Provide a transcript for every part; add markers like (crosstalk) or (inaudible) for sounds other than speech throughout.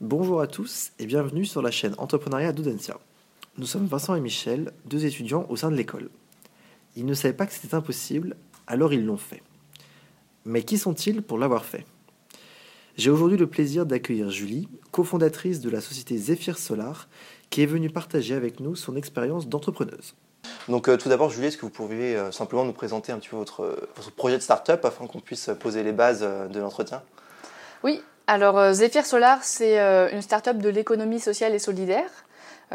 Bonjour à tous et bienvenue sur la chaîne Entrepreneuriat d'Audencia. Nous sommes Vincent et Michel, deux étudiants au sein de l'école. Ils ne savaient pas que c'était impossible, alors ils l'ont fait. Mais qui sont-ils pour l'avoir fait? J'ai aujourd'hui le plaisir d'accueillir Julie, cofondatrice de la société Zephyr Solar, qui est venue partager avec nous son expérience d'entrepreneuse. Donc euh, tout d'abord, Julie, est-ce que vous pourriez euh, simplement nous présenter un petit peu votre, votre projet de start-up afin qu'on puisse poser les bases euh, de l'entretien? Oui, alors Zephyr Solar, c'est une start-up de l'économie sociale et solidaire.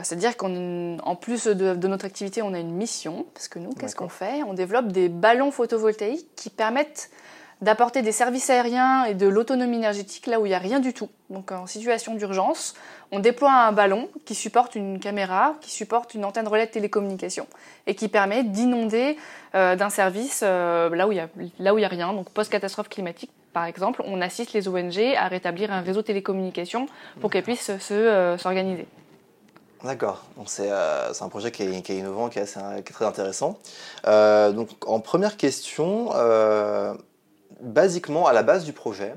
C'est-à-dire qu'en plus de, de, notre activité, on a une mission, parce que nous, qu'est-ce qu'on fait? On développe des ballons photovoltaïques qui permettent d'apporter des services aériens et de l'autonomie énergétique là où il n'y a rien du tout. Donc en situation d'urgence, on déploie un ballon qui supporte une caméra, qui supporte une antenne relais de télécommunication et qui permet d'inonder euh, d'un service euh, là où il y a là où il y a rien. Donc post-catastrophe climatique par exemple, on assiste les ONG à rétablir un réseau de télécommunications pour qu'elles puissent euh, s'organiser. D'accord, donc c'est un projet qui est, innovant, qui est, assez, qui est très intéressant. donc en première question, basiquement, à la base du projet,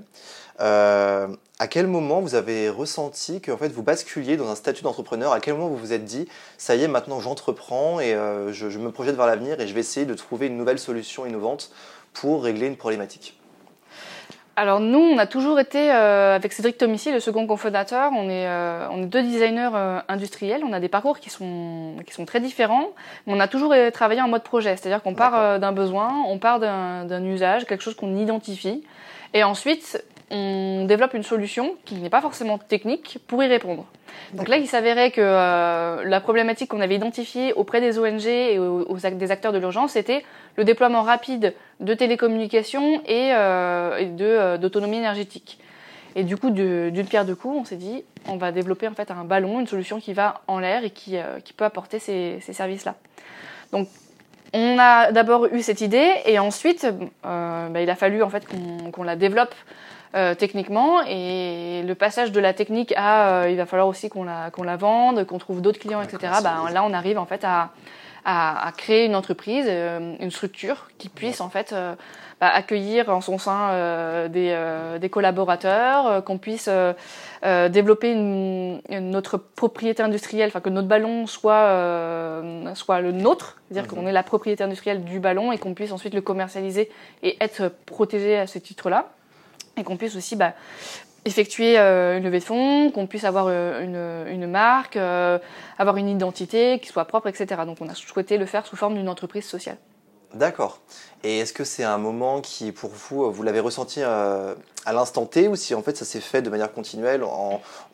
euh, à quel moment vous avez ressenti que en fait, vous basculiez dans un statut d'entrepreneur? À quel moment vous vous êtes dit, ça y est, maintenant j'entreprends et euh, je, me projette vers l'avenir et je vais essayer de trouver une nouvelle solution innovante pour régler une problématique? Alors nous, on a toujours été euh, avec Cédric Tomici, le second cofondateur. On est, on est deux designers industriels. On a des parcours qui sont qui sont très différents, mais on a toujours travaillé en mode projet. C'est-à-dire qu'on part d'un besoin, on part d'un usage, quelque chose qu'on identifie, et ensuite on développe une solution qui n'est pas forcément technique pour y répondre. Donc là, il s'avérait que euh, la problématique qu'on avait identifiée auprès des ONG et aux, des acteurs de l'urgence, c'était le déploiement rapide de télécommunications et, euh, euh, d'autonomie énergétique. Et du coup, d'une pierre deux coups, on s'est dit, on va développer en fait un ballon, une solution qui va en l'air et qui, qui, peut apporter ces, ces services-là. Donc on a d'abord eu cette idée et ensuite, bah, il a fallu en fait qu'on la développe euh, techniquement et le passage de la technique à euh, il va falloir aussi qu'on la, qu'on la vende, qu'on trouve d'autres clients, etc. Bah, là, on arrive en fait à, à, créer une entreprise, euh, une structure qui puisse en fait bah, accueillir en son sein des, des, collaborateurs, qu'on puisse développer une, notre propriété industrielle, enfin que notre ballon soit soit le nôtre, c'est-à-dire mhm. qu'on est la propriété industrielle du ballon et qu'on puisse ensuite le commercialiser et être protégé à ce titre-là et qu'on puisse aussi bah, effectuer euh, une levée de fonds, qu'on puisse avoir euh, une, une, marque, euh, avoir une identité qui soit propre, etc. Donc on a souhaité le faire sous forme d'une entreprise sociale. D'accord. Et est-ce que c'est un moment qui, pour vous, vous l'avez ressenti euh, à l'instant T ou si en fait ça s'est fait de manière continuelle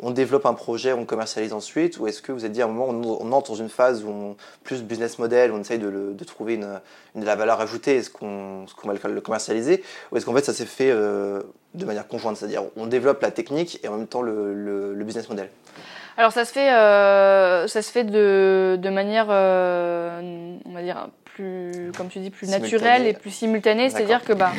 On développe un projet, on commercialise ensuite Ou est-ce que vous êtes dit à un moment on, entre dans une phase où on, plus business model, on essaye de, de trouver une, la valeur ajoutée, est-ce qu'on va le, commercialiser Ou est-ce qu'en fait ça s'est fait euh, de manière conjointe C'est-à-dire on développe la technique et en même temps le, business model? Alors ça se fait, euh, ça se fait de, de manière, on va dire plus, comme tu dis, plus naturelle et plus simultanée. C'est-à-dire que bah,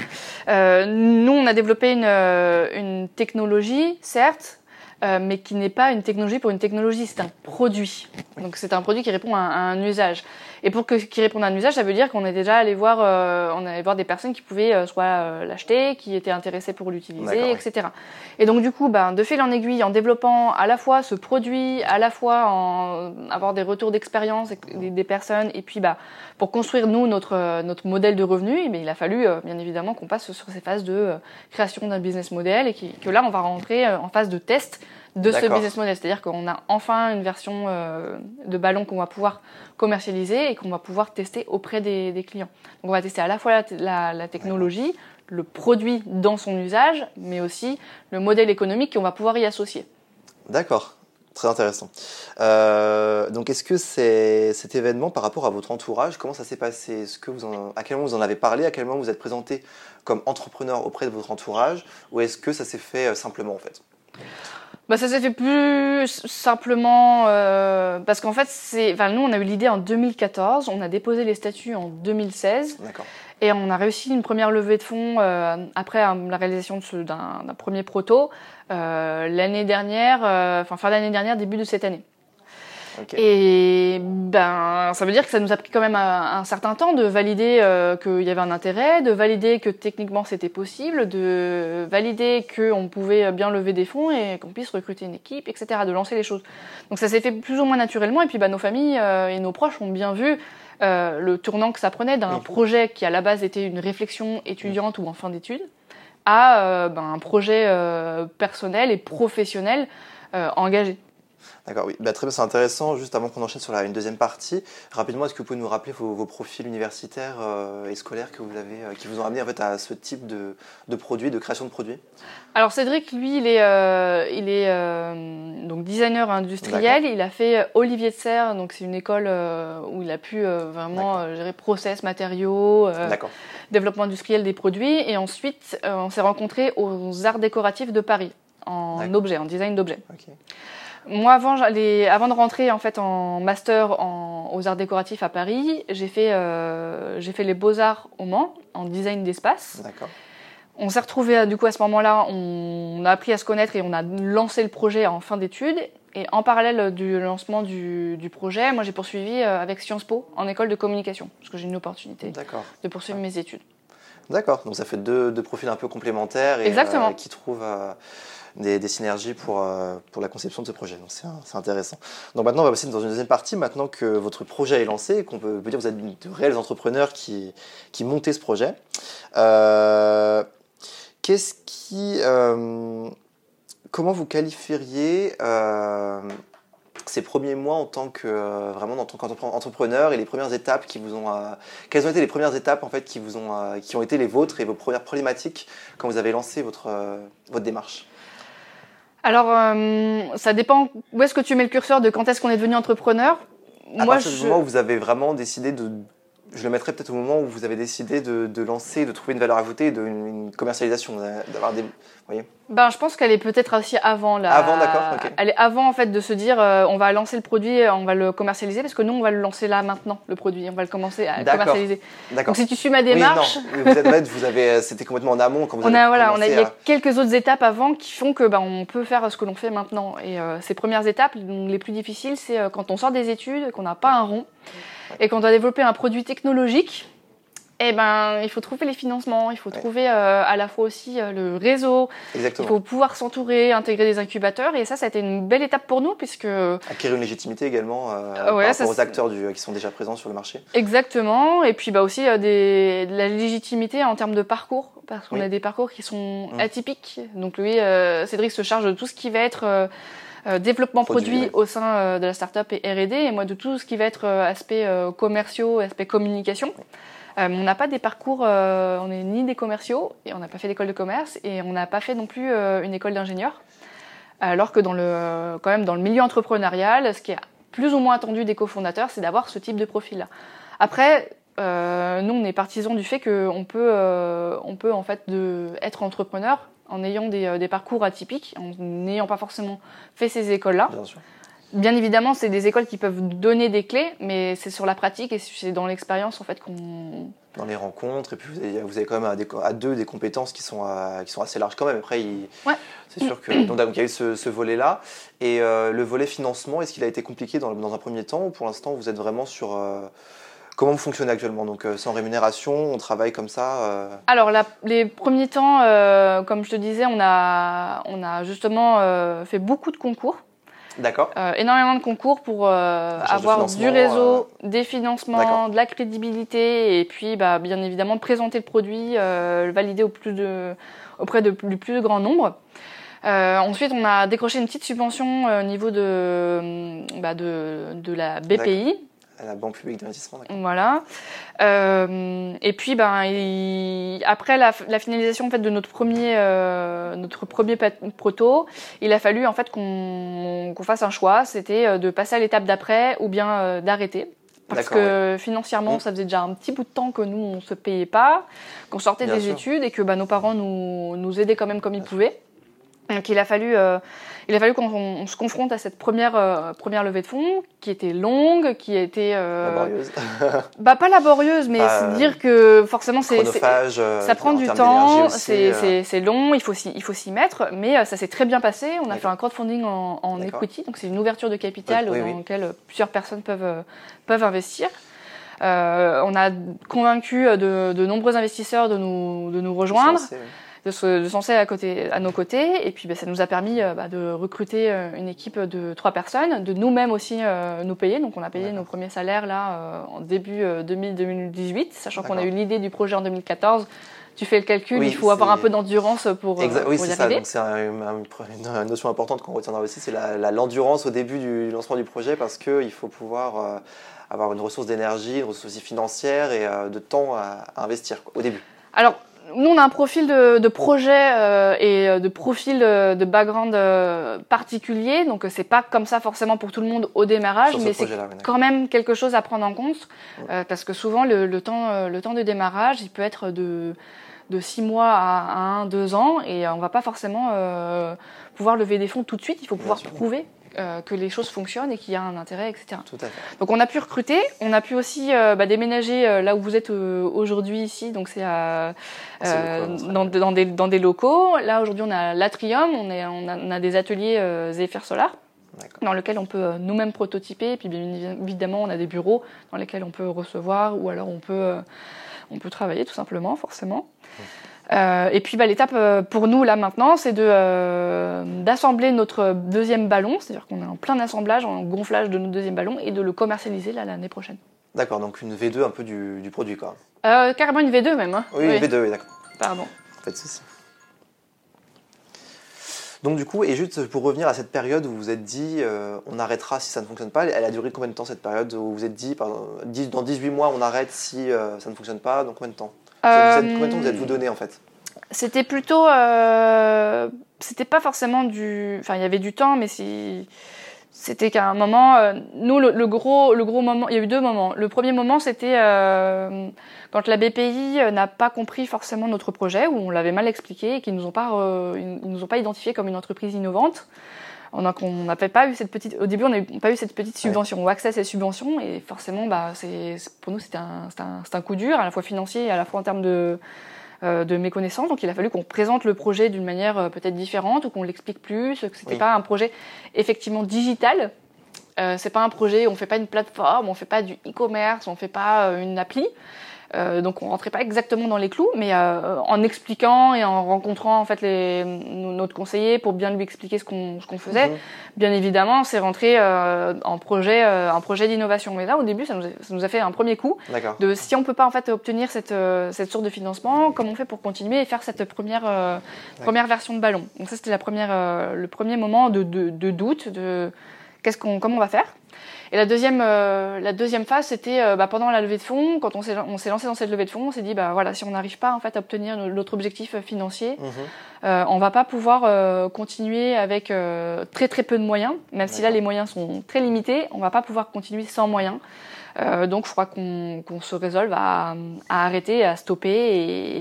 euh, nous on a développé une, une technologie, certes, euh, mais qui n'est pas une technologie pour une technologie, c'est un produit. Donc c'est un produit qui répond à, un usage. Et pour que qui réponde à un usage, ça veut dire qu'on est déjà allé voir, euh, on allait voir des personnes qui pouvaient euh, soit euh, l'acheter, qui étaient intéressées pour l'utiliser, etc. Et donc du coup, ben, de fil en aiguille, en développant à la fois ce produit, à la fois en avoir des retours d'expérience des, des, personnes, et puis bah pour construire nous notre notre modèle de revenu, mais il a fallu bien évidemment qu'on passe sur ces phases de création d'un business model et que là on va rentrer en phase de test de ce business model. C'est-à-dire qu'on a enfin une version euh, de ballon qu'on va pouvoir commercialiser et qu'on va pouvoir tester auprès des, clients. Donc on va tester à la fois la, technologie, le produit dans son usage, mais aussi le modèle économique qu'on va pouvoir y associer. D'accord. Très intéressant. Euh, donc, est-ce que cet événement par rapport à votre entourage, comment ça s'est passé? Est-ce que vous en, à quel moment vous en avez parlé? À quel moment vous êtes présenté comme entrepreneur auprès de votre entourage? Ou est-ce que ça s'est fait euh, simplement en fait? Bah ça s'est fait plus simplement euh, parce qu'en fait c'est enfin nous on a eu l'idée en 2014 on a déposé les statuts en 2016 et on a réussi une première levée de fonds euh, après la réalisation d'un premier proto euh, l'année dernière enfin fin d'année dernière début de cette année Et ben, ça veut dire que ça nous a pris quand même un, un certain temps de valider euh, qu'il y avait un intérêt, de valider que techniquement c'était possible, de valider qu'on pouvait bien lever des fonds et qu'on puisse recruter une équipe, etc., de lancer les choses. Donc ça s'est fait plus ou moins naturellement. Et puis bah, nos familles euh, et nos proches ont bien vu euh, le tournant que ça prenait d'un projet qui à la base était une réflexion étudiante ou en fin d'études à ben, un projet personnel et professionnel engagé. D'accord, oui. Bah, très bien, c'est intéressant. Juste avant qu'on enchaîne sur la, une deuxième partie, rapidement, est-ce que vous pouvez nous rappeler vos, vos profils universitaires euh, et scolaires que vous avez, euh, qui vous ont amené en fait, à ce type de, de produit, de création de produits? Alors Cédric, lui, il est, euh, il est donc designer industriel. Il a fait Olivier de Serre, donc c'est une école où il a pu vraiment gérer process, matériaux, développement industriel des produits. Et ensuite, on s'est rencontrés aux Arts décoratifs de Paris en objet, en design d'objets. Moi, avant, de rentrer en fait en master en- aux arts décoratifs à Paris, j'ai fait, euh, j'ai fait les beaux arts au Mans en design d'espace. D'accord. On s'est retrouvés du coup à ce moment-là, on a appris à se connaître et on a lancé le projet en fin d'études. Et en parallèle du lancement du, du projet, moi j'ai poursuivi euh, avec Sciences Po en école de communication, parce que j'ai une opportunité de poursuivre mes études. D'accord. Donc ça fait deux, deux profils un peu complémentaires et Exactement. euh, qui trouvent euh, des, synergies pour, euh, pour la conception de ce projet. Donc c'est intéressant. Donc maintenant on va passer dans une deuxième partie. Maintenant que votre projet est lancé, qu'on peut, peut dire que vous êtes de réels entrepreneurs qui, qui montez ce projet. euh, Qu'est-ce qui, euh, comment vous qualifieriez ces premiers mois en tant que vraiment en tant qu'entrepreneur et les premières étapes qui vous ont quelles ont été les premières étapes en fait qui vous ont qui ont été les vôtres et vos premières problématiques quand vous avez lancé votre votre démarche? Alors, euh, ça dépend où est-ce que tu mets le curseur de quand est-ce qu'on est devenu entrepreneur. à Moi, partir du je- moment où vous avez vraiment décidé de je le mettrais peut-être au moment où vous avez décidé de, de lancer, de trouver une valeur ajoutée, de une, commercialisation, d'avoir des. Ben, je pense qu'elle est peut-être aussi avant là. Avant, d'accord. Elle est avant en fait de se dire euh, on va lancer le produit, euh, on va le commercialiser parce que nous on va le lancer là maintenant le produit, on va le commencer à commercialiser. D'accord. Donc si tu suis ma démarche, Oui, non, vous êtes vous avez, c'était complètement en amont quand vous (laughs) on avez a voilà, on a, il y a quelques autres étapes avant qui font que ben, on peut faire ce que l'on fait maintenant. Et euh, ces premières étapes, les plus difficiles, c'est euh, quand on sort des études, qu'on n'a pas un rond et qu'on doit développer un produit technologique. Eh ben, il faut trouver les financements, il faut Ouais. trouver euh, à la fois aussi euh, le réseau, Exactement. Il faut pouvoir s'entourer, intégrer des incubateurs. Et ça, ça a été une belle étape pour nous, puisque Acquérir une légitimité également euh, ouais, par ça, rapport aux acteurs du, qui sont déjà présents sur le marché. exactement. Et puis bah, aussi des, de la légitimité en termes de parcours, parce qu'on Oui. a des parcours qui sont Mm. atypiques. Donc lui, Cédric se charge de tout ce qui va être euh, développement Produit, produit ouais. au sein euh, de la startup et R&D, et moi de tout ce qui va être euh, aspect commerciaux, aspect communication. Euh, on n'a pas des parcours, euh, on n'est ni des commerciaux, et on n'a pas fait d'école de commerce, et on n'a pas fait non plus euh, une école d'ingénieur. Alors que dans le, quand même dans le milieu entrepreneurial, ce qui est plus ou moins attendu des cofondateurs, c'est d'avoir ce type de profil-là. Après, euh, nous, on est partisans du fait qu'on peut, euh, on peut en fait de, être entrepreneur en ayant des, euh, des parcours atypiques, en n'ayant pas forcément fait ces écoles-là. Bien sûr. Bien évidemment, c'est des écoles qui peuvent donner des clés, mais c'est sur la pratique et c'est dans l'expérience en fait qu'on. Dans les rencontres, et puis vous avez, vous avez quand même à, des- à deux des compétences qui sont, qui sont assez larges quand même. Après, il- Ouais. c'est sûr que. Donc, il y a eu ce, ce volet-là. Et euh, le volet financement, est-ce qu'il a été compliqué dans, dans un premier temps ou pour l'instant vous êtes vraiment sur. euh, comment vous fonctionnez actuellement? Donc, euh, sans rémunération, on travaille comme ça euh, Alors, la- les premiers temps, euh, comme je te disais, on a, on a justement fait beaucoup de concours. D'accord Euh, énormément de concours pour euh, avoir du réseau, des financements, de la crédibilité et puis bah, bien évidemment de présenter le produit, euh, le valider au plus de, auprès de, du plus grand nombre. Euh, ensuite, on a décroché une petite subvention euh, au niveau de, bah, de, de la BPI. À la Banque publique d'investissement. Voilà. Euh, et puis, ben, il- après la, la finalisation en fait de notre premier, euh, notre premier proto, il a fallu en fait qu'on qu'on fasse un choix. C'était euh, de passer à l'étape d'après ou bien euh, d'arrêter. Parce que financièrement, Mm. ça faisait déjà un petit bout de temps que nous, on se payait pas, qu'on sortait Bien des sûr. études et que bah, nos parents nous, nous aidaient quand même comme ils sûr. pouvaient. Donc il a fallu, euh, il a fallu qu'on on se confronte à cette première, euh, première levée de fonds qui était longue, qui était... euh, Laborieuse. (laughs) bah pas laborieuse, mais c'est euh, dire que forcément c'est... euh, ça prend en du temps, c'est euh, c'est- c'est long, il faut s'y il faut s'y mettre, mais euh, ça s'est très bien passé. On a fait un crowdfunding en, en equity, donc c'est une ouverture de capital Oui, oui, dans oui. laquelle plusieurs personnes peuvent, euh, peuvent investir. Euh, on a convaincu de, de nombreux investisseurs de nous, de nous rejoindre. De se de à, côté, à nos côtés, et puis ben, ça nous a permis euh, bah, de recruter euh, une équipe de trois personnes, de nous-mêmes aussi euh, nous payer. Donc on a payé D'accord. nos premiers salaires là euh, en début euh, 2000 2018, sachant qu'on a eu l'idée du projet en 2014. Tu fais le calcul, Oui, il faut avoir un c'est- peu d'endurance pour, euh, Exact- oui, pour y c'est ça. arriver. Donc c'est un- un- une notion importante qu'on retiendra aussi, c'est la- la- l'endurance au début du lancement du projet parce qu'il faut pouvoir euh, avoir une ressource d'énergie, une ressource aussi financière et euh, de temps à, à investir quoi, au début. Alors, nous, on a un profil de, de projet euh, et euh, de profil euh, de background euh, particulier, donc c'est pas comme ça forcément pour tout le monde au démarrage, ce mais c'est quand même quelque chose à prendre en compte, euh, parce que souvent le, le temps, le temps de démarrage, il peut être de de six mois à un, deux ans, et on va pas forcément euh, pouvoir lever des fonds tout de suite. Il faut pouvoir prouver euh, que les choses fonctionnent et qu'il y a un intérêt, etc. Tout à fait. Donc on a pu recruter, on a pu aussi euh, bah, déménager euh, là où vous êtes aujourd'hui ici, donc c'est à, dans, dans des, dans des locaux. Là aujourd'hui on a l'atrium, on, est, on, a, on a des ateliers Zephyr Solar dans lesquels on peut nous-mêmes prototyper, et puis bien évidemment on a des bureaux dans lesquels on peut recevoir ou alors on peut, on peut travailler tout simplement, forcément. Euh, et puis bah, l'étape euh, pour nous là maintenant, c'est de euh, d'assembler notre deuxième ballon, c'est-à-dire qu'on est en plein assemblage, en gonflage de notre deuxième ballon, et de le commercialiser là l'année prochaine. D'accord, donc une V2 un peu du, du produit quoi. Carrément une V2 même. Hein Oui, une V2, oui, d'accord. Pardon. Pas de souci. Donc du coup, et juste pour revenir à cette période où vous vous êtes dit, on arrêtera si ça ne fonctionne pas, elle a duré combien de temps cette période où vous vous êtes dit, par exemple, dix- dans 18 mois on arrête si ça ne fonctionne pas, dans combien de temps? Vous êtes- Combien de temps vous êtes-vous donné en fait C'était plutôt. euh, C'était pas forcément du. Enfin, il y avait du temps, mais si. C'était qu'à un moment, euh, nous, le, le gros, le gros moment, il y a eu deux moments. Le premier moment, c'était euh, quand la BPI euh, n'a pas compris forcément notre projet, où on l'avait mal expliqué et qu'ils nous ont pas, euh, ils nous ont pas identifié comme une entreprise innovante. On a, pas eu cette petite, au début, on n'a pas eu cette petite subvention ou accès à ces subventions, et forcément, bah, c'est, pour nous, c'était un, coup dur, à la fois financier et à la fois en termes de, euh, de méconnaissance. Donc il a fallu qu'on présente le projet d'une manière euh, peut-être différente ou qu'on l'explique plus, que c'était Oui. pas un projet effectivement digital. Euh, c'est pas un projet, on fait pas une plateforme, on fait pas du e-commerce, on fait pas une appli. Euh, donc on rentrait pas exactement dans les clous, mais euh, en expliquant et en rencontrant en fait les, notre conseiller pour bien lui expliquer ce qu'on ce qu'on faisait, Mhm. bien évidemment, c'est rentré euh, en projet, euh, un projet d'innovation. Mais là, au début, ça nous, a, ça nous a fait un premier coup D'accord. de si on peut pas en fait obtenir cette, euh, cette source de financement, comment on fait pour continuer et faire cette première, euh, première version de ballon? Donc ça, c'était la première, euh, le premier moment de, de, de doute de qu'est-ce qu'on, comment on va faire? Et la deuxième, euh, la deuxième phase, c'était euh, bah, pendant la levée de fonds, quand on s'est, on s'est lancé dans cette levée de fonds, on s'est dit bah voilà, si on n'arrive pas en fait à obtenir notre objectif financier, Mhm. euh, on va pas pouvoir euh, continuer avec euh, très très peu de moyens, même si là les moyens sont très limités, on va pas pouvoir continuer sans moyens. Euh, donc je crois qu'on qu'on se résolve à, à arrêter, à stopper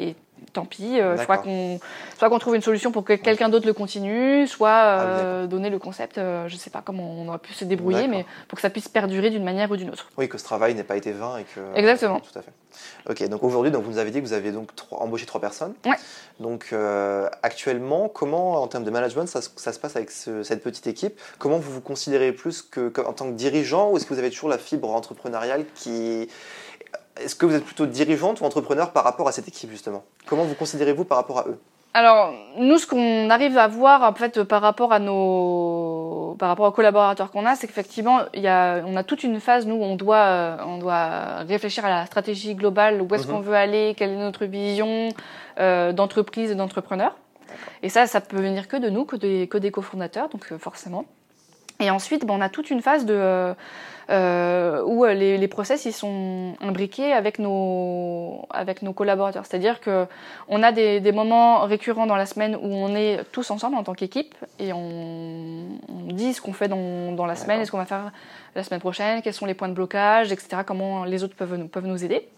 et, tant pis. euh, soit qu'on soit qu'on trouve une solution pour que quelqu'un d'autre le continue, soit Ah euh, donner le concept. euh, je sais pas comment on aurait pu se débrouiller, mais pour que ça puisse perdurer d'une manière ou d'une autre. Oui, que ce travail n'ait pas été vain et que. Exactement. Tout à fait. Ok, donc aujourd'hui, donc vous nous avez dit que vous avez donc trois- embauché trois personnes. Ouais. Donc euh, actuellement, comment, en termes de management, ça, se- ça se passe avec ce- cette petite équipe? Comment vous vous considérez plus que- en tant que dirigeant ou est-ce que vous avez toujours la fibre entrepreneuriale qui. Est-ce que vous êtes plutôt dirigeante ou entrepreneur par rapport à cette équipe justement? Comment vous considérez-vous par rapport à eux? Alors, nous, ce qu'on arrive à voir, en fait, par rapport à nos, par rapport aux collaborateurs qu'on a, c'est qu'effectivement, il y a, on a toute une phase, nous, où on doit, euh, on doit réfléchir à la stratégie globale, où est-ce Mhm. qu'on veut aller, quelle est notre vision euh, d'entreprise et d'entrepreneur. Et ça, ça peut venir que de nous, que des, que des cofondateurs, donc euh, forcément. Et ensuite, ben, on a toute une phase de, euh, où euh, les, les process ils sont imbriqués avec nos, avec nos collaborateurs. C'est-à-dire que on a des, des moments récurrents dans la semaine où on est tous ensemble en tant qu'équipe et on, on dit ce qu'on fait dans, dans la semaine, et ce qu'on va faire la semaine prochaine, quels sont les points de blocage, etc. Comment les autres peuvent, nous- peuvent nous aider.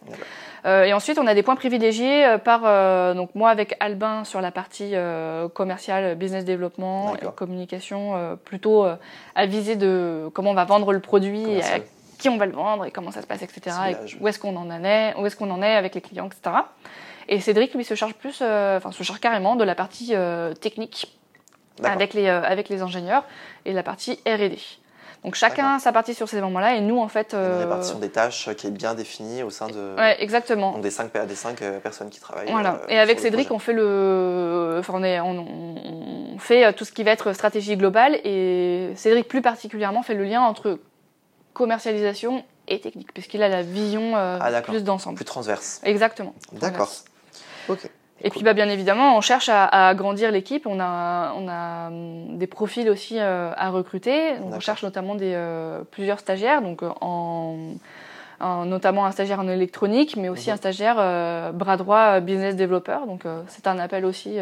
Euh, et ensuite, on a des points privilégiés euh, par euh, donc moi avec Albin sur la partie euh, commerciale, business développement, communication, euh, plutôt euh, à viser de comment on va vendre le produit, et à qui on va le vendre et comment ça se passe, etc. Et où est-ce qu'on en est, où est-ce qu'on en est avec les clients, etc. Et Cédric, lui, se charge plus, euh, enfin, se charge carrément de la partie euh, technique avec les, euh, avec les ingénieurs et la partie R&D. Donc chacun sa partie sur ces moments-là et nous, en fait... Une euh, répartition des tâches qui est bien définie au sein de Ouais, exactement. donc des cinq, des cinq euh, personnes qui travaillent. Voilà. euh, Et avec Cédric, on fait le, enfin, on, est, on, fait tout ce qui va être stratégie globale et Cédric plus particulièrement fait le lien entre commercialisation et technique, puisqu'il a la vision euh, Ah, plus d'ensemble. plus transverse. Exactement. D'accord. Ok. Et puis bah, bien évidemment, on cherche à, à agrandir l'équipe. On a, on a hum, des profils aussi euh, à recruter. Donc, on cherche notamment des, euh, plusieurs stagiaires, donc euh, en, en- notamment un stagiaire en électronique, mais aussi Mhm. un stagiaire euh, bras droit business developer. Donc c'est un appel aussi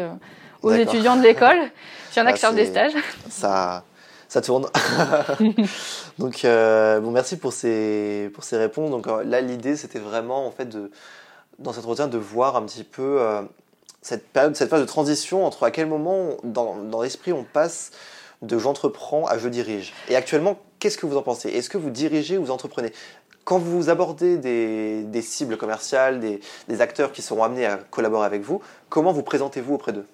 aux étudiants de l'école. (laughs) S'il y en a Ah, qui cherchent des stages. ça, ça tourne. (laughs) Donc, bon, merci pour ces, pour ces réponses. Donc, là, l'idée, c'était vraiment, en fait, de, dans cet entretien, de voir un petit peu euh, cette période, cette phase de transition entre à quel moment, dans, dans l'esprit, on passe de j'entreprends à je dirige. Et actuellement, qu'est-ce que vous en pensez? Est-ce que vous dirigez ou vous entreprenez? Quand vous abordez des, des cibles commerciales, des, des acteurs qui seront amenés à collaborer avec vous, comment vous présentez-vous auprès d'eux?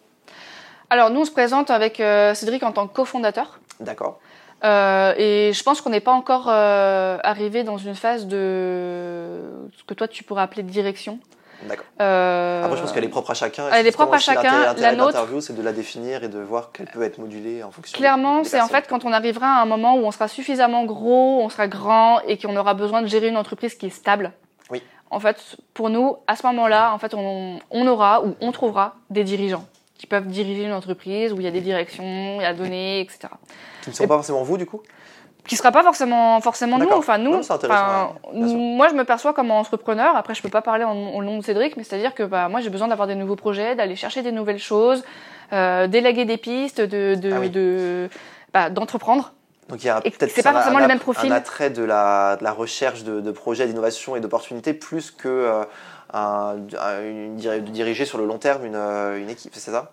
Alors nous, on se présente avec euh, Cédric en tant que cofondateur. D'accord Euh, et je pense qu'on n'est pas encore euh, arrivé dans une phase de ce que toi tu pourrais appeler de direction. D'accord. Euh, Après, je pense qu'elle est propre à chacun. elle est propre à chacun. La nôtre- l'interview, c'est de la définir et de voir qu'elle peut être modulée en fonction. Clairement, c'est en fait quand on arrivera à un moment où on sera suffisamment gros, on sera grand et qu'on aura besoin de gérer une entreprise qui est stable. Oui. En fait, pour nous, à ce moment-là, en fait, on, on aura ou on trouvera des dirigeants qui peuvent diriger une entreprise où il y a des directions, il y a données, etc. Qui ne sont pas forcément vous, du coup? Qui sera pas forcément forcément nous. Enfin nous, Non, c'est enfin, moi je me perçois comme entrepreneur. Après, je peux pas parler en, au nom de Cédric, mais c'est-à-dire que bah, moi j'ai besoin d'avoir des nouveaux projets, d'aller chercher des nouvelles choses, euh, déléguer des pistes, de, de, Ah oui. de- bah, d'entreprendre. Donc il y a peut-être c'est pas forcément un, le même profil. Un attrait de la, de la recherche de, de projets, d'innovation et d'opportunités plus que euh, un- un- une diriger sur le long terme une, euh, une équipe, c'est ça?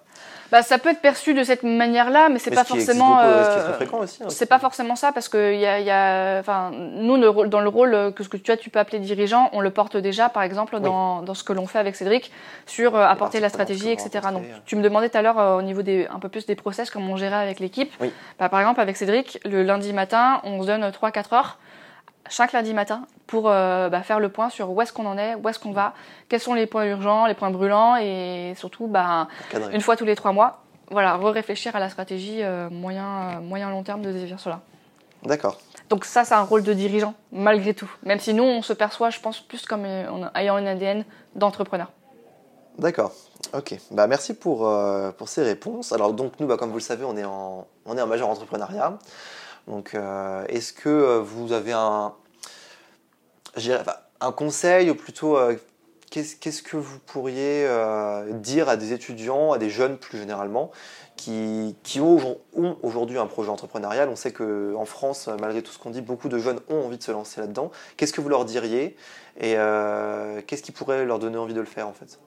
Bah, ça peut être perçu de cette manière-là, mais c'est pas ce forcément. beaucoup, ce qui est euh, très fréquent aussi. hein. C'est pas forcément ça parce que il y a, y a- enfin, nous le dans le rôle que ce que tu as, tu peux appeler dirigeant, on le porte déjà, par exemple, dans, dans ce que l'on fait avec Cédric sur euh, apporter la stratégie, etc. Donc, tu me demandais tout à l'heure euh, au niveau des un peu plus des process, comment on gérait avec l'équipe. Oui. Bah, par exemple, avec Cédric, le lundi matin, on se donne 3-4 heures chaque lundi matin pour euh, bah, faire le point sur où est-ce qu'on en est, où est-ce qu'on va, quels sont les points urgents, les points brûlants et surtout, bah, une fois tous les trois mois, voilà, re-réfléchir à la stratégie euh, moyen, euh, moyen long terme de Zephyr Solar. D'accord. Donc ça, c'est un rôle de dirigeant, malgré tout. Même si nous, on se perçoit, je pense, plus comme en ayant une ADN d'entrepreneur. D'accord. Ok. Bah, merci pour, pour ces réponses. Alors, donc, nous, bah, comme vous le savez, on est en, on est en majeur entrepreneuriat. Donc, euh, est-ce que euh, vous avez un, conseil ou plutôt, euh, qu'est-ce, que vous pourriez dire à des étudiants, à des jeunes plus généralement, qui, ont, aujourd- ont aujourd'hui un projet entrepreneurial? On sait qu'en France, malgré tout ce qu'on dit, beaucoup de jeunes ont envie de se lancer là-dedans. Qu'est-ce que vous leur diriez? Et qu'est-ce qui pourrait leur donner envie de le faire en fait?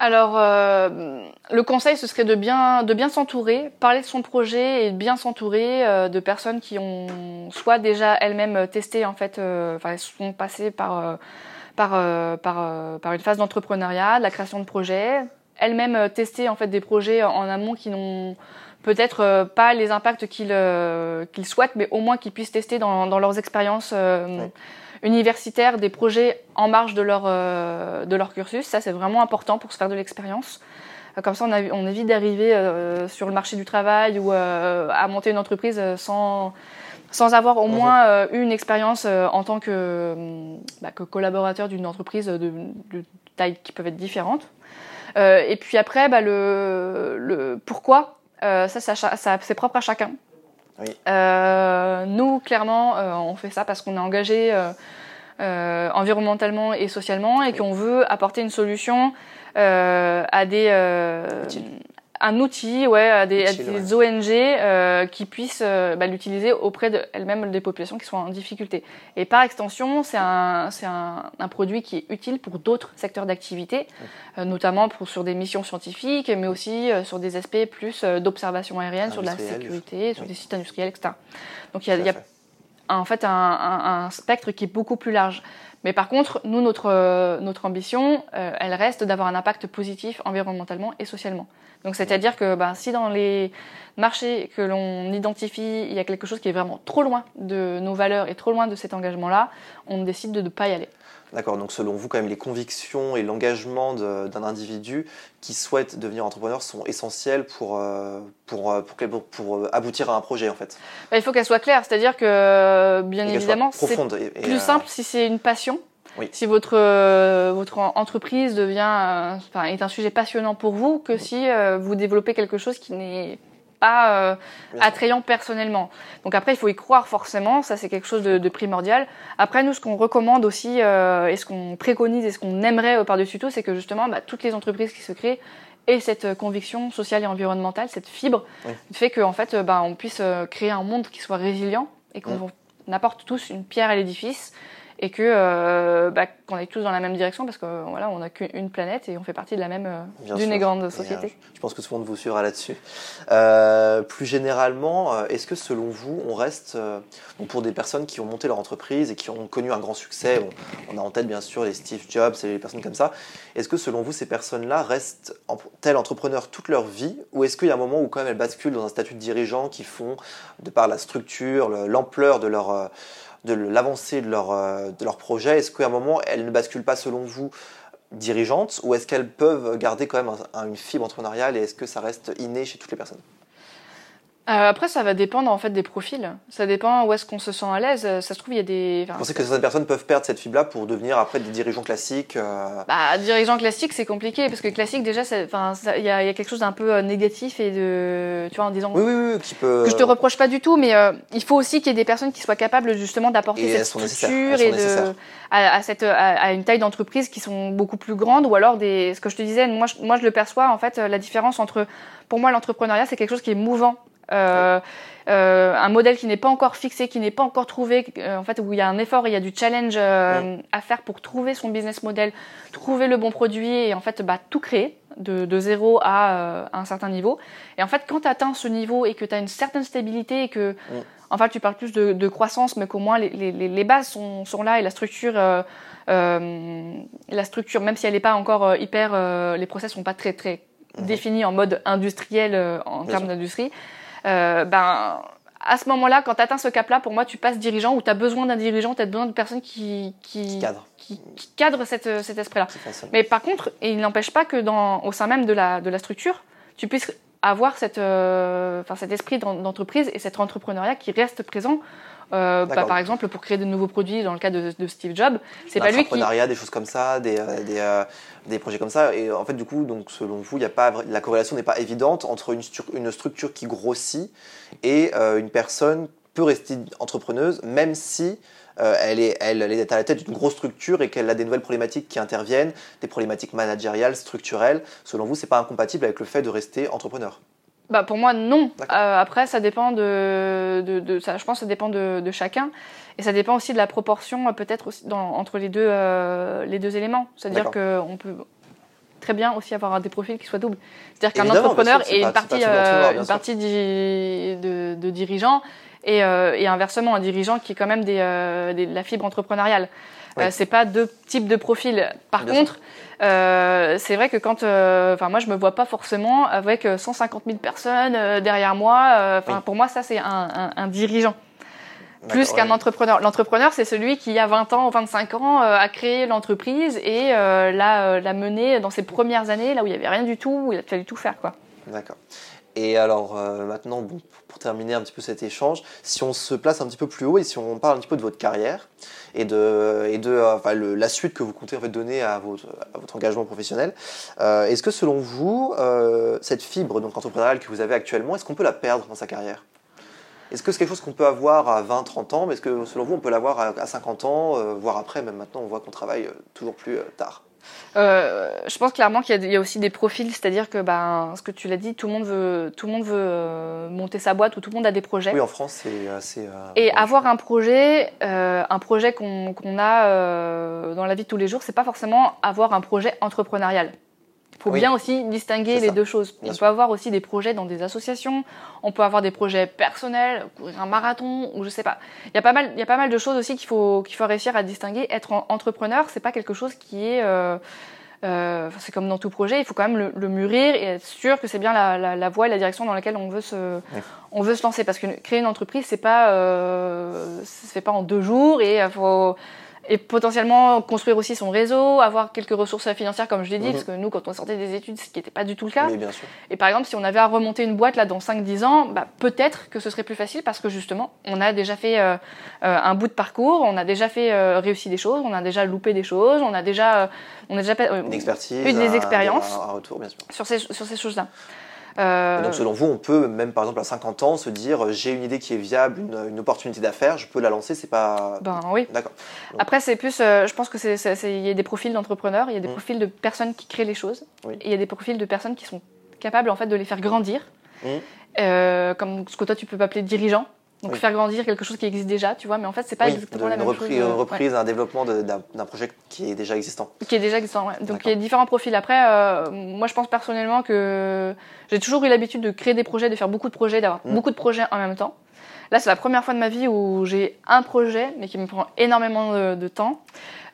Alors, euh, le conseil, ce serait de bien, de bien s'entourer, parler de son projet et de bien s'entourer euh, de personnes qui ont soit déjà elles-mêmes testé, en fait, euh, enfin, sont passées par, euh, par, euh, par, euh, par une phase d'entrepreneuriat, de la création de projets, elles-mêmes euh, testé, en fait, des projets en amont qui n'ont peut-être euh, pas les impacts qu'ils euh, qu'ils souhaitent, mais au moins qu'ils puissent tester dans, dans leurs expériences euh. Universitaires des projets en marge de leur, euh, de leur cursus. Ça, c'est vraiment important pour se faire de l'expérience. Euh, Comme ça, on, a- on évite d'arriver euh, sur le marché du travail ou euh, à monter une entreprise euh, sans, sans avoir au moins eu une expérience euh, en tant que, bah, que collaborateur d'une entreprise de, de taille qui peuvent être différentes. Euh, et puis après, bah, le, le pourquoi, euh, ça, ça, ça- c'est propre à chacun. Oui. Euh, nous, clairement, euh, on fait ça parce qu'on est engagé euh, euh, environnementalement et socialement et Oui. qu'on veut apporter une solution euh, à des euh. Un outil ouais, à des, à ONG euh, qui puissent euh, bah, l'utiliser auprès d'elles-mêmes des populations qui sont en difficulté. Et par extension, c'est un, c'est un, un produit qui est utile pour d'autres secteurs d'activité, euh, notamment pour, sur des missions scientifiques, mais aussi euh, sur des aspects plus euh, d'observation aérienne, sur de la sécurité, sur oui. des sites industriels, etc. Donc il y a, y a en fait un, un- un spectre qui est beaucoup plus large. Mais par contre, nous, notre, euh, ambition, euh, elle reste d'avoir un impact positif environnementalement et socialement. Donc c'est-à-dire que bah, si dans les marchés que l'on identifie, il y a quelque chose qui est vraiment trop loin de nos valeurs et trop loin de cet engagement-là, on décide de ne pas y aller. D'accord, donc selon vous, quand même, les convictions et l'engagement d'un individu qui souhaite devenir entrepreneur sont essentiels pour, euh, pour, euh, pour, pour, pour, euh, aboutir à un projet, en fait? Bah, il faut qu'elle soit claire, c'est-à-dire que bien Et évidemment, c'est plus euh, simple si c'est une passion. Oui. Si votre, euh, votre entreprise devient, euh, enfin, est un sujet passionnant pour vous, que si vous développez quelque chose qui n'est pas euh, attrayant personnellement. Donc après, il faut y croire forcément, ça c'est quelque chose de, de primordial. Après, nous, ce qu'on recommande aussi, euh, et ce qu'on préconise, et ce qu'on aimerait par-dessus tout, c'est que justement, bah, toutes les entreprises qui se créent aient cette euh, conviction sociale et environnementale, cette fibre, Oui. qui fait qu'en fait, bah, on puisse créer un monde qui soit résilient et qu'on on apporte tous une pierre à l'édifice et que euh, bah, qu'on aille tous dans la même direction parce que voilà on n'a qu'une planète et on fait partie de la même euh, d'une grande société. euh, je pense que tout le monde vous suivra là-dessus. Euh, plus généralement, euh, est-ce que selon vous, on reste, euh, donc pour des personnes qui ont monté leur entreprise et qui ont connu un grand succès, on, on a en tête bien sûr les Steve Jobs et les personnes comme ça, est-ce que selon vous, ces personnes-là restent en, telles entrepreneurs toute leur vie ou est-ce qu'il y a un moment où quand même elles basculent dans un statut de dirigeant qui font, de par la structure, le- l'ampleur de leur... de l'avancée de leur, euh, de leur projet, est-ce qu'à un moment, elles ne basculent pas selon vous dirigeantes ou est-ce qu'elles peuvent garder quand même un- un- une fibre entrepreneuriale et est-ce que ça reste inné chez toutes les personnes? Euh, après ça va dépendre en fait des profils. Ça dépend où est-ce qu'on se sent à l'aise. Euh, Ça se trouve il y a des. enfin, Vous pensez que certaines personnes peuvent perdre cette fibre-là pour devenir après des dirigeants classiques euh, Bah, dirigeant classique, c'est compliqué parce que classique, déjà, enfin, il y, a il y a quelque chose d'un peu euh, négatif et de, tu vois, en disant Oui, oui, oui, qui peut... que je te reproche pas du tout, mais euh, il faut aussi qu'il y ait des personnes qui soient capables justement d'apporter Et cette structure et de à, à cette à, à une taille d'entreprise qui sont beaucoup plus grandes ou alors des ce que je te disais, moi je, moi je le perçois en fait euh, la différence entre pour moi l'entrepreneuriat c'est quelque chose qui est mouvant. Euh, euh, un modèle qui n'est pas encore fixé, qui n'est pas encore trouvé, euh, en fait où il y a un effort, il y a du challenge euh, à faire pour trouver son business model, trouver le bon produit et en fait bah, tout créer de, de zéro à euh, un certain niveau. Et en fait, quand tu atteins ce niveau et que tu as une certaine stabilité et que, Mm. en fait, tu parles plus de, de croissance, mais qu'au moins les, les, les bases sont, sont là et la structure, euh, euh, la structure, même si elle n'est pas encore hyper, euh, les process sont pas très très définis en mode industriel euh, en Bien termes d'industrie, euh, ben à ce moment-là, quand tu atteins ce cap-là, pour moi, tu passes dirigeant ou tu as besoin d'un dirigeant, tu as besoin de personnes qui, qui, cadre qui, qui cadrent cette, cet esprit-là. Mais par contre, il n'empêche pas que dans, au sein même de la, de la structure, tu puisses avoir cette, euh, enfin, cet esprit d'en- d'entreprise et cet entrepreneuriat qui reste présent. Euh, bah, par exemple, pour créer de nouveaux produits, dans le cas de, de Steve Jobs, c'est pas lui qui. Des choses comme ça, des, euh, des, euh, des projets comme ça. Et en fait, du coup, donc, selon vous, y a pas, la corrélation n'est pas évidente entre une, une structure qui grossit et une personne peut rester entrepreneuse, même si euh, elle, est, elle, elle est à la tête d'une grosse structure et qu'elle a des nouvelles problématiques qui interviennent, des problématiques managériales, structurelles. Selon vous, c'est pas incompatible avec le fait de rester entrepreneur? Bah, pour moi, non. Euh, après, ça dépend de, de, de- ça, je pense que ça dépend de, de chacun. Et ça dépend aussi de la proportion, euh, peut-être aussi, dans, entre les deux, euh, les deux éléments. C'est-à-dire qu'on peut très bien aussi avoir des profils qui soient doubles. C'est-à-dire qu'un entrepreneur et une partie, noir, euh, une partie de, de dirigeants et, euh, et inversement, un dirigeant qui est quand même des, euh, des- de la fibre entrepreneuriale. Oui. Euh, c'est pas deux types de profils. Par Bien contre, euh, c'est vrai que quand, euh, enfin moi je me vois pas forcément avec euh, 150 000 personnes euh, derrière moi. euh, Enfin Oui. pour moi ça c'est un, un- un dirigeant plus qu'un ouais. entrepreneur. L'entrepreneur c'est celui qui il y a 20 ans, 25 ans euh, a créé l'entreprise et euh, l'a euh, l'a menée dans ses premières années là où il y avait rien du tout, où il a fallu tout faire quoi. D'accord. Et alors euh, maintenant, pour- terminer un petit peu cet échange, si on se place un petit peu plus haut et si on parle un petit peu de votre carrière et de, euh, la suite que vous comptez en fait, donner à votre, engagement professionnel, euh, est-ce que selon vous, cette fibre donc, entrepreneuriale que vous avez actuellement, est-ce qu'on peut la perdre dans sa carrière? Est-ce que c'est quelque chose qu'on peut avoir à 20, 30 ans, mais est-ce que selon vous, on peut l'avoir à, à 50 ans, voire après, même maintenant, on voit qu'on travaille toujours plus tard? Euh, je pense clairement qu'il y, a aussi des profils, c'est-à-dire que, ben, ce que tu l'as dit, tout le monde veut, tout le monde veut euh, monter sa boîte ou tout le monde a des projets. Oui, en France, c'est assez. Euh, et avoir un projet, un projet qu'on a dans la vie de tous les jours, c'est pas forcément avoir un projet entrepreneurial. Il faut bien aussi distinguer les deux choses. on peut avoir aussi des projets dans des associations, on peut avoir des projets personnels, courir un marathon, ou je sais pas. Il y a pas mal, il y a pas mal de choses aussi qu'il faut, qu'il faut réussir à distinguer. Être entrepreneur, c'est pas quelque chose qui est. Euh, euh, c'est comme dans tout projet, il faut quand même le, mûrir et être sûr que c'est bien la, la, voie et la direction dans laquelle on veut se, on veut se lancer. Parce que créer une entreprise, c'est pas, euh, ça se fait pas en deux jours et il faut et potentiellement construire aussi son réseau, avoir quelques ressources financières comme je l'ai dit, mhm. parce que nous quand on sortait des études, ce qui n'était pas du tout le cas. bien sûr. Et par exemple, si on avait à remonter une boîte là dans 5-10 ans, bah, peut-être que ce serait plus facile parce que justement, on a déjà fait euh, euh, un bout de parcours, on a déjà fait euh, réussi des choses, on a déjà loupé des choses, on a déjà, on a déjà une expertise, eu des expériences un, retour, bien sûr. sur ces, sur ces choses-là. Euh, donc selon vous, on peut même par exemple à 50 ans se dire euh, j'ai une idée qui est viable, une, opportunité d'affaires, je peux la lancer, c'est pas. Ben oui. D'accord. Après c'est plus, euh, je pense que c'est, il y a des profils d'entrepreneurs, il y a des mmh. profils de personnes qui créent les choses, et il y a des profils de personnes qui sont capables en fait de les faire grandir, mmh. comme ce que toi tu peux appeler dirigeant. Donc faire grandir quelque chose qui existe déjà, tu vois, mais en fait c'est pas exactement la même reprise, chose. Une reprise, un développement d'un projet qui est déjà existant. Qui est déjà existant, ouais. Donc il y a différents profils. Après, euh, moi je pense personnellement que j'ai toujours eu l'habitude de créer des projets, de faire beaucoup de projets, d'avoir mmh. beaucoup de projets en même temps. Là, c'est la première fois de ma vie où j'ai un projet, mais qui me prend énormément de, temps.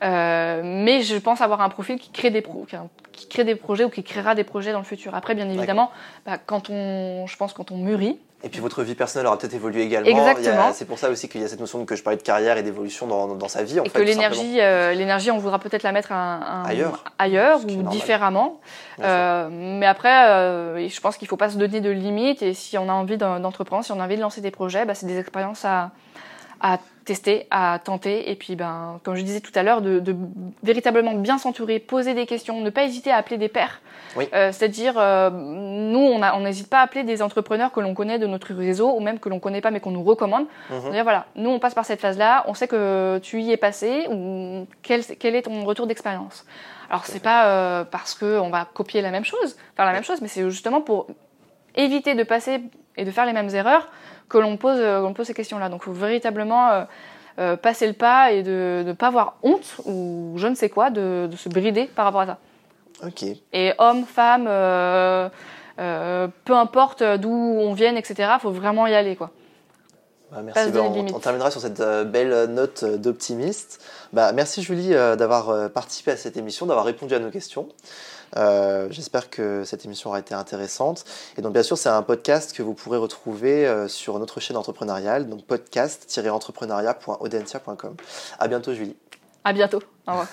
Euh, mais je pense avoir un profil qui crée des pro, qui crée des projets ou qui créera des projets dans le futur. Après, bien évidemment, bah, quand on, je pense quand on mûrit, et puis votre vie personnelle aura peut-être évolué également. Exactement. C'est pour ça aussi qu'il y a cette notion que je parlais de carrière et d'évolution dans, dans, sa vie. En et fait, que l'énergie, euh, l'énergie, on voudra peut-être la mettre un, ailleurs, ailleurs ou différemment. Euh, mais après, euh, je pense qu'il ne faut pas se donner de limites. Et si on a envie d'entreprendre, si on a envie de lancer des projets, bah, c'est des expériences à, à tester, à tenter. Et puis, ben, comme je disais tout à l'heure, de, véritablement bien s'entourer, poser des questions, ne pas hésiter à appeler des pairs. Euh, c'est-à-dire, euh, nous, on n'hésite pas à appeler des entrepreneurs que l'on connaît de notre réseau ou même que l'on ne connaît pas mais qu'on nous recommande. Mhm. Dire, voilà, nous, on passe par cette phase-là, on sait que tu y es passé ou quel, quel est ton retour d'expérience. Alors, c'est pas euh, parce qu'on va copier la même chose, faire la même chose, mais c'est justement pour éviter de passer et de faire les mêmes erreurs que l'on pose, euh, pose ces questions-là. Donc il faut véritablement euh, euh, passer le pas et de ne pas avoir honte ou je ne sais quoi, de, se brider par rapport à ça. Ok. Et homme, femme, peu importe d'où on vienne, etc., il faut vraiment y aller. quoi. Bah, merci. Bah, on, terminera sur cette belle note d'optimiste. Bah, merci Julie d'avoir participé à cette émission, d'avoir répondu à nos questions. Euh, j'espère que cette émission aura été intéressante. Et donc, bien sûr, c'est un podcast que vous pourrez retrouver euh, sur notre chaîne entrepreneuriale, donc podcast-entrepreneuriat.audencia.com. À bientôt, Julie. À bientôt. Au revoir.